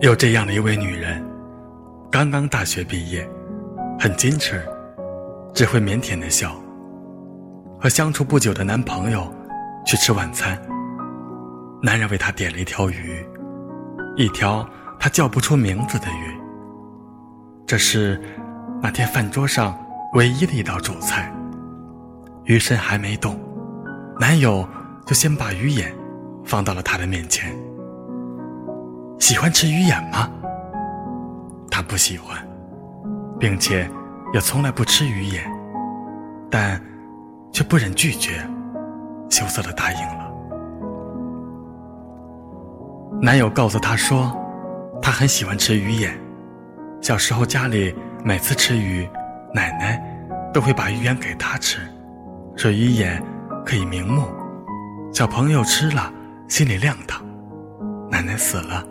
有这样的一位女人，刚刚大学毕业，很矜持，只会腼腆的笑。和相处不久的男朋友去吃晚餐，男人为她点了一条鱼，一条她叫不出名字的鱼。这是那天饭桌上唯一的一道主菜。鱼身还没动，男友就先把鱼眼放到了她的面前。喜欢吃鱼眼吗？他不喜欢，并且也从来不吃鱼眼，但却不忍拒绝，羞涩的答应了。男友告诉她说，他很喜欢吃鱼眼，小时候家里每次吃鱼，奶奶都会把鱼眼给他吃，说鱼眼可以明目，小朋友吃了心里亮堂。奶奶死了。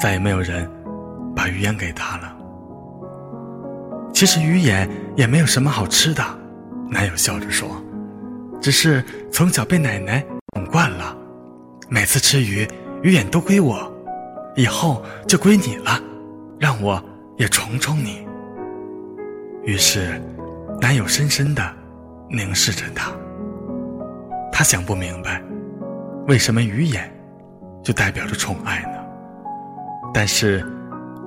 再也没有人把鱼眼给他了。其实鱼眼也没有什么好吃的，男友笑着说：“只是从小被奶奶宠惯了，每次吃鱼，鱼眼都归我，以后就归你了，让我也宠宠你。”于是，男友深深的凝视着她。他想不明白，为什么鱼眼就代表着宠爱呢？但是，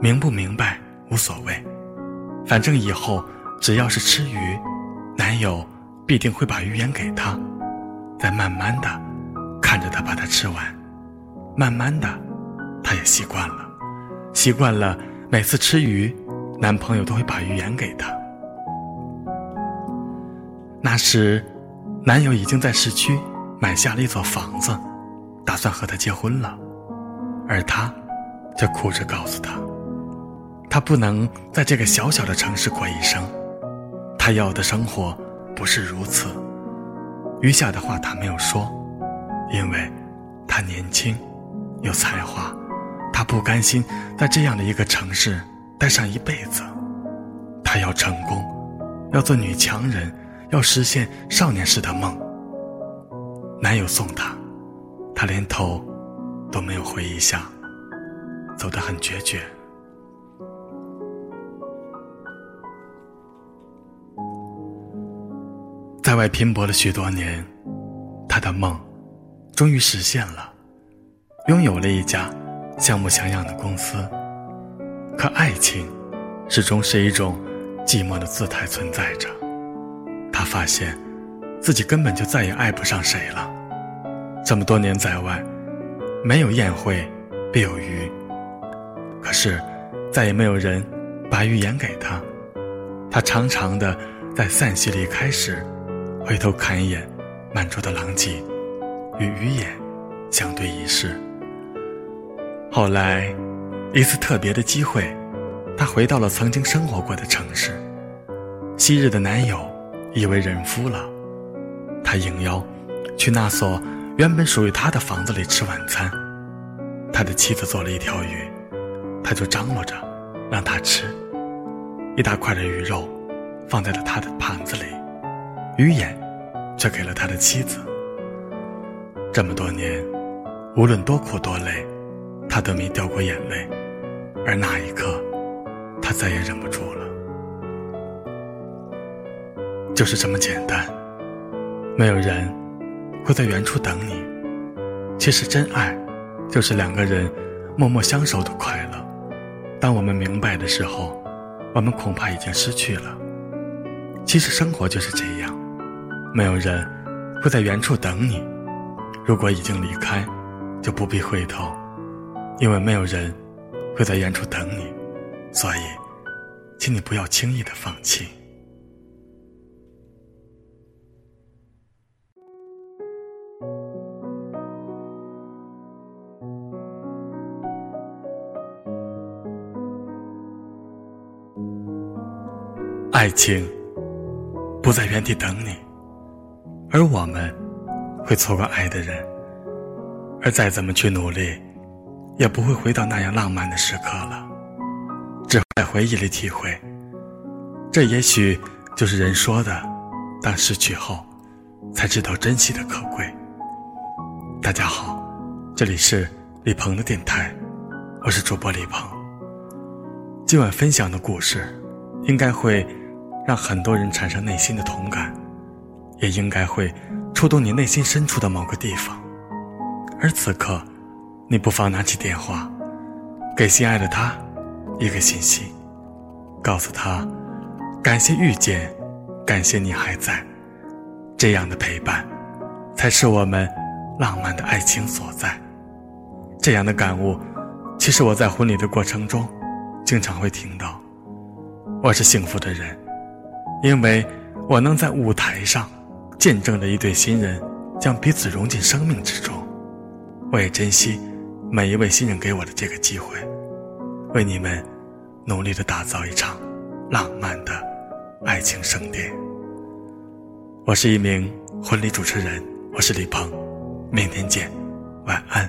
明不明白无所谓，反正以后只要是吃鱼，男友必定会把鱼眼给她，再慢慢的看着她把它吃完，慢慢的，她也习惯了，习惯了每次吃鱼，男朋友都会把鱼眼给她。那时，男友已经在市区买下了一所房子，打算和她结婚了，而她。就哭着告诉他，他不能在这个小小的城市过一生，他要的生活不是如此。余下的话他没有说，因为，他年轻，有才华，他不甘心在这样的一个城市待上一辈子，他要成功，要做女强人，要实现少年时的梦。男友送她，她连头都没有回一下。走得很决绝，在外拼搏了许多年，他的梦终于实现了，拥有了一家像模像样的公司。可爱情始终是一种寂寞的姿态存在着。他发现自己根本就再也爱不上谁了。这么多年在外，没有宴会，必有鱼。可是，再也没有人把鱼眼给他。他长长的在散席离开时，回头看一眼满桌的狼藉，与鱼眼相对一视。后来，一次特别的机会，他回到了曾经生活过的城市。昔日的男友已为人夫了，他应邀去那所原本属于他的房子里吃晚餐。他的妻子做了一条鱼。他就张罗着，让他吃一大块的鱼肉，放在了他的盘子里，鱼眼却给了他的妻子。这么多年，无论多苦多累，他都没掉过眼泪，而那一刻，他再也忍不住了。就是这么简单，没有人会在远处等你。其实真爱，就是两个人默默相守的快乐。当我们明白的时候，我们恐怕已经失去了。其实生活就是这样，没有人会在原处等你。如果已经离开，就不必回头，因为没有人会在原处等你。所以，请你不要轻易的放弃。爱情不在原地等你，而我们会错过爱的人，而再怎么去努力，也不会回到那样浪漫的时刻了，只在回忆里体会。这也许就是人说的，当失去后，才知道珍惜的可贵。大家好，这里是李鹏的电台，我是主播李鹏。今晚分享的故事，应该会让很多人产生内心的同感，也应该会触动你内心深处的某个地方。而此刻，你不妨拿起电话，给心爱的他一个信息，告诉他：感谢遇见，感谢你还在。这样的陪伴，才是我们浪漫的爱情所在。这样的感悟，其实我在婚礼的过程中，经常会听到。我是幸福的人，因为我能在舞台上见证着一对新人将彼此融进生命之中。我也珍惜每一位新人给我的这个机会，为你们努力的打造一场浪漫的爱情盛典。我是一名婚礼主持人，我是李鹏，明天见，晚安。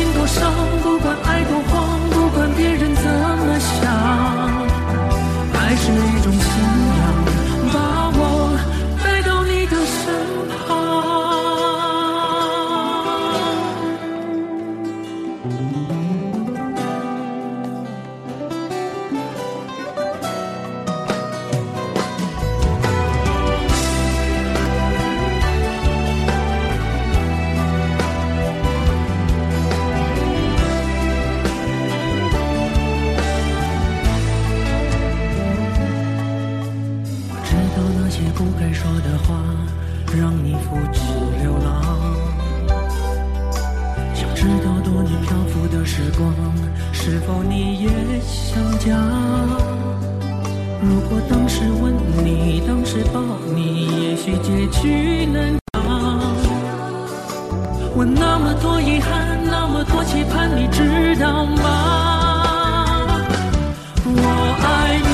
心多伤，不管爱多是，抱你，也许结局难讲。我那么多遗憾，那么多期盼，你知道吗？我爱你，